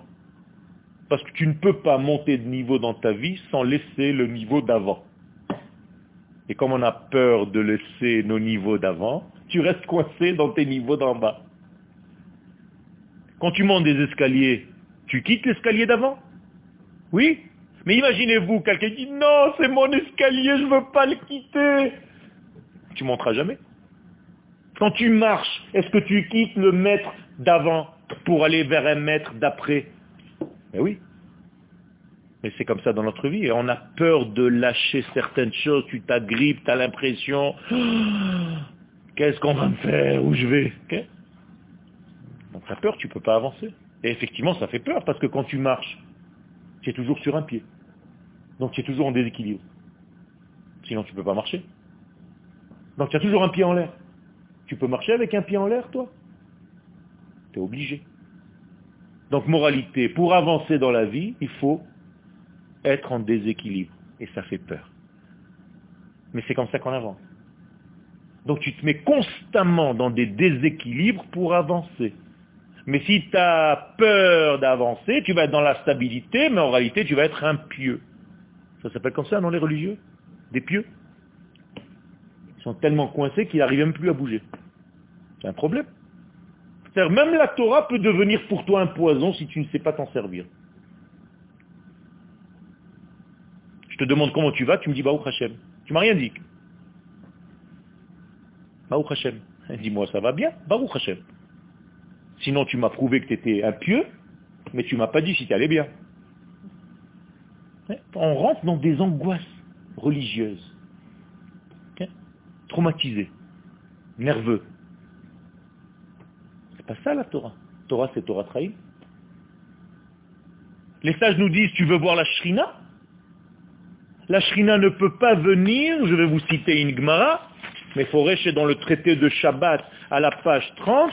Parce que tu ne peux pas monter de niveau dans ta vie sans laisser le niveau d'avant. Et comme on a peur de laisser nos niveaux d'avant, tu restes coincé dans tes niveaux d'en bas. Quand tu montes des escaliers, tu quittes l'escalier d'avant? Oui? Mais imaginez-vous, quelqu'un dit, non, c'est mon escalier, je ne veux pas le quitter. Tu monteras jamais. Quand tu marches, est-ce que tu quittes le mètre d'avant pour aller vers un mètre d'après? Mais oui. Mais c'est comme ça dans notre vie. Et on a peur de lâcher certaines choses. Tu t'agrippes, tu as l'impression, qu'est-ce qu'on va me faire? Où je vais? Donc tu peur, tu ne peux pas avancer. Et effectivement, ça fait peur parce que quand tu marches, tu es toujours sur un pied. Donc tu es toujours en déséquilibre. Sinon tu ne peux pas marcher. Donc tu as toujours un pied en l'air. Tu peux marcher avec un pied en l'air, toi? Tu es obligé. Donc moralité, pour avancer dans la vie, il faut être en déséquilibre. Et ça fait peur. Mais c'est comme ça qu'on avance. Donc tu te mets constamment dans des déséquilibres pour avancer. Mais si tu as peur d'avancer, tu vas être dans la stabilité, mais en réalité tu vas être un pieux. Ça s'appelle comme ça dans les religieux? Des pieux? Ils sont tellement coincés qu'ils n'arrivent même plus à bouger. C'est un problème. C'est-à-dire même la Torah peut devenir pour toi un poison si tu ne sais pas t'en servir. Je te demande comment tu vas, tu me dis Baruch Hashem. Tu m'as rien dit. Baruch Hashem. Dis-moi, ça va bien Baruch Hashem. Sinon, tu m'as prouvé que tu étais un pieux, mais tu m'as pas dit si tu allais bien. On rentre dans des angoisses religieuses. Traumatisés, nerveux. C'est pas ça la Torah. Torah, c'est Torah Traïm. Les sages nous disent, tu veux voir la Shrina? La Shrina ne peut pas venir, je vais vous citer une Gemara, mais Foresh dans le traité de Shabbat à la page 30.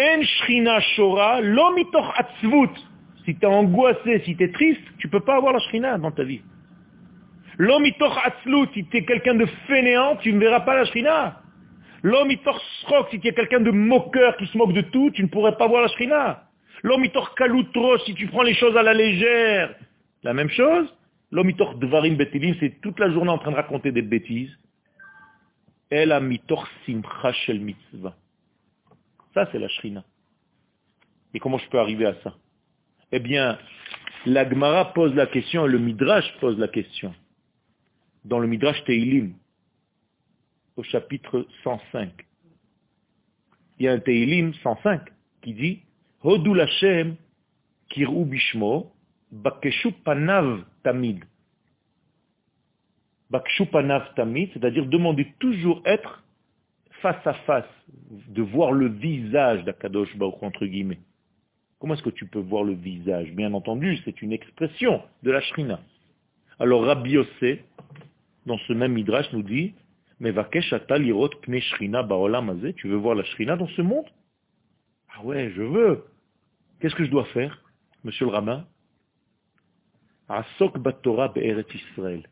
En Shrina Shora, atzvut. Si tu es angoissé, si tu es triste, tu ne peux pas avoir la Shrina dans ta vie. L'omitoch atzlut, si tu es quelqu'un de fainéant, tu ne verras pas la Shrina. L'omitoch srok, si tu es quelqu'un de moqueur qui se moque de tout, tu ne pourrais pas voir la Shrina. L'omitor kalutro, si tu prends les choses à la légère, la même chose. L'omitor dvarim betilim, c'est toute la journée en train de raconter des bêtises. El amitor simcha shel mitzvah. Ça, c'est la shrina. Et comment je peux arriver à ça? Eh bien, la Gemara pose la question le Midrash pose la question. Dans le Midrash Teilim, au chapitre 105. Il y a un Teilim 105 qui dit Hodu Lashem Kiru Bishmo Bakeshu Panav Tamid. Bakeshu Panav Tamid, c'est-à-dire demander toujours être face à face, de voir le visage d'Akadosh Baruch entre guillemets. Comment est-ce que tu peux voir le visage? Bien entendu, c'est une expression de la shrina. Alors Rabbi Yossé, dans ce même midrash, nous dit, mais tu veux voir la shrina dans ce monde? Ah ouais, je veux. Qu'est-ce que je dois faire, monsieur le rabbin? Asok Torah Israël.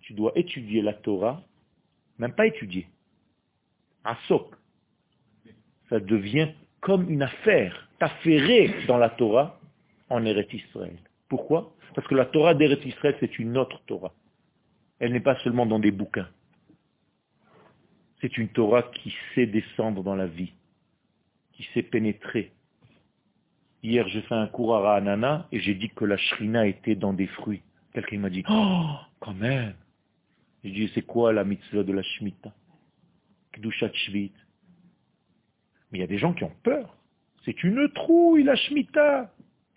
Tu dois étudier la Torah, même pas étudier. Asok. Ça devient comme une affaire, affairée dans la Torah en Eretz Israël. Pourquoi? Parce que la Torah d'Eretz Israël, c'est une autre Torah. Elle n'est pas seulement dans des bouquins. C'est une Torah qui sait descendre dans la vie, qui sait pénétrer, Hier, j'ai fait un cours à Ra'anana et j'ai dit que la shrina était dans des fruits. Quelqu'un m'a dit, oh, quand même. J'ai dit, c'est quoi la mitzvah de la Shemitah? Kedushat Shvit. Mais il y a des gens qui ont peur. C'est une trouille, la Shemitah.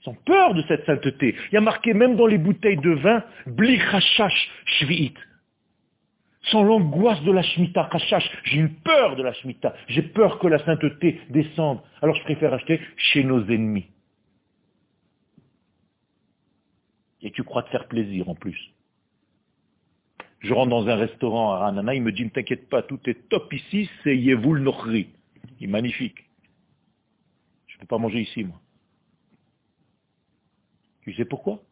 Ils ont peur de cette sainteté. Il y a marqué même dans les bouteilles de vin, Bli Chashash Shvit. Sans l'angoisse de la Shemitah, Chashash, j'ai une peur de la Shemitah. J'ai peur que la sainteté descende. Alors je préfère acheter chez nos ennemis. Et tu crois te faire plaisir en plus. Je rentre dans un restaurant à Ranana, il me dit, ne t'inquiète pas, tout est top ici, c'est Yevul Nochri. Il est magnifique. Je ne peux pas manger ici, moi. Tu sais pourquoi?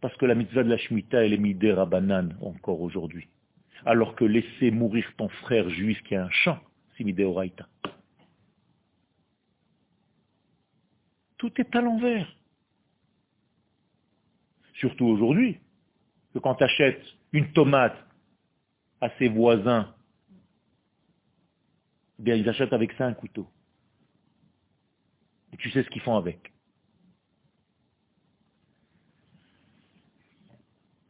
Parce que la mitzvah de la Shemitah, elle est midé Rabanan encore aujourd'hui. Alors que laisser mourir ton frère juif qui a un champ, c'est midé Oraita. Tout est à l'envers surtout aujourd'hui, que quand tu achètes une tomate à ses voisins, eh bien ils achètent avec ça un couteau. Et tu sais ce qu'ils font avec.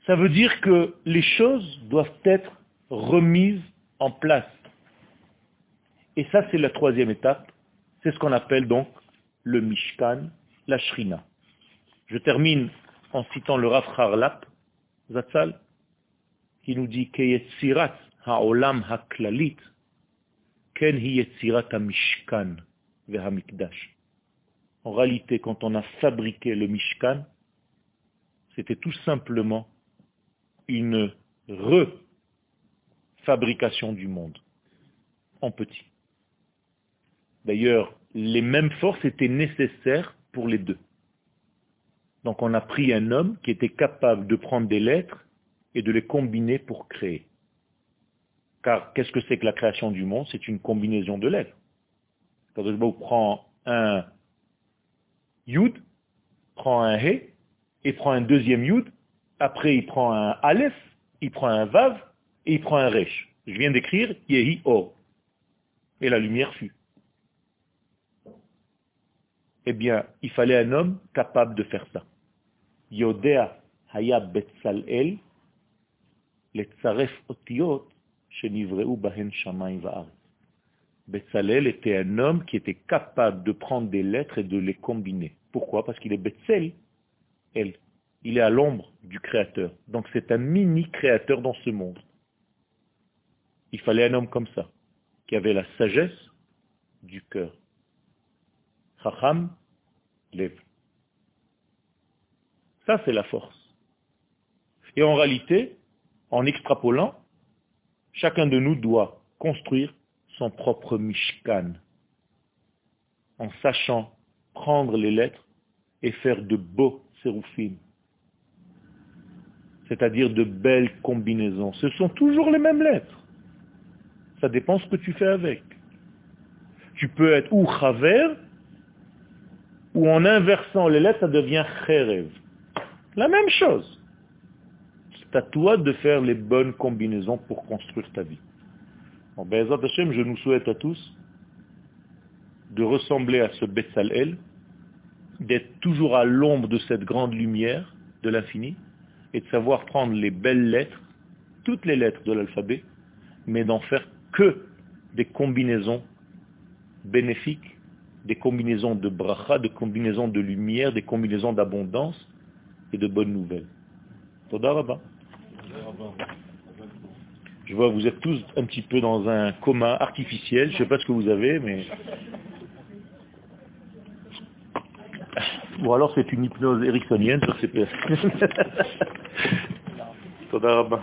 Ça veut dire que les choses doivent être remises en place. Et ça, c'est la troisième étape. C'est ce qu'on appelle donc le Mishkan, la Shrina. Je termine en citant le Rav Harlap, Zatzal, qui nous dit que ha'olam ha'klalit ken hi mishkan ve'hamikdash. En réalité, quand on a fabriqué le Mishkan, c'était tout simplement une refabrication du monde en petit. D'ailleurs, les mêmes forces étaient nécessaires pour les deux. Donc on a pris un homme qui était capable de prendre des lettres et de les combiner pour créer. Car qu'est-ce que c'est que la création du monde? C'est une combinaison de lettres. Quand je prend un yud, prend un he, et prend un deuxième yud, après il prend un aleph, il prend un vav, et il prend un resh. Je viens d'écrire yehi or. Et la lumière fut. Eh bien, il fallait un homme capable de faire ça. Yodea haya betzalel, letzaref otiot, shenivreu bahen va'aretz. Betzalel était un homme qui était capable de prendre des lettres et de les combiner. Pourquoi? Parce qu'il est Betzel, elle. Il est à l'ombre du Créateur. Donc c'est un mini-créateur dans ce monde. Il fallait un homme comme ça, qui avait la sagesse du cœur. Chacham, lève. Ça, c'est la force. Et en réalité, en extrapolant, chacun de nous doit construire son propre Mishkan, en sachant prendre les lettres et faire de beaux séroufim, c'est-à-dire de belles combinaisons. Ce sont toujours les mêmes lettres. Ça dépend ce que tu fais avec. Tu peux être ou chaver, ou en inversant les lettres, ça devient cherev. La même chose. C'est à toi de faire les bonnes combinaisons pour construire ta vie. En Bezat Hashem, je nous souhaite à tous de ressembler à ce Betsalel, d'être toujours à l'ombre de cette grande lumière de l'infini, et de savoir prendre les belles lettres, toutes les lettres de l'alphabet, mais d'en faire que des combinaisons bénéfiques, des combinaisons de bracha, des combinaisons de lumière, des combinaisons d'abondance et de bonnes nouvelles. Je vois, vous êtes tous un petit peu dans un coma artificiel. Je ne sais pas ce que vous avez, mais... Ou alors c'est une hypnose ericksonienne, je ne sais pas. תודה רבה.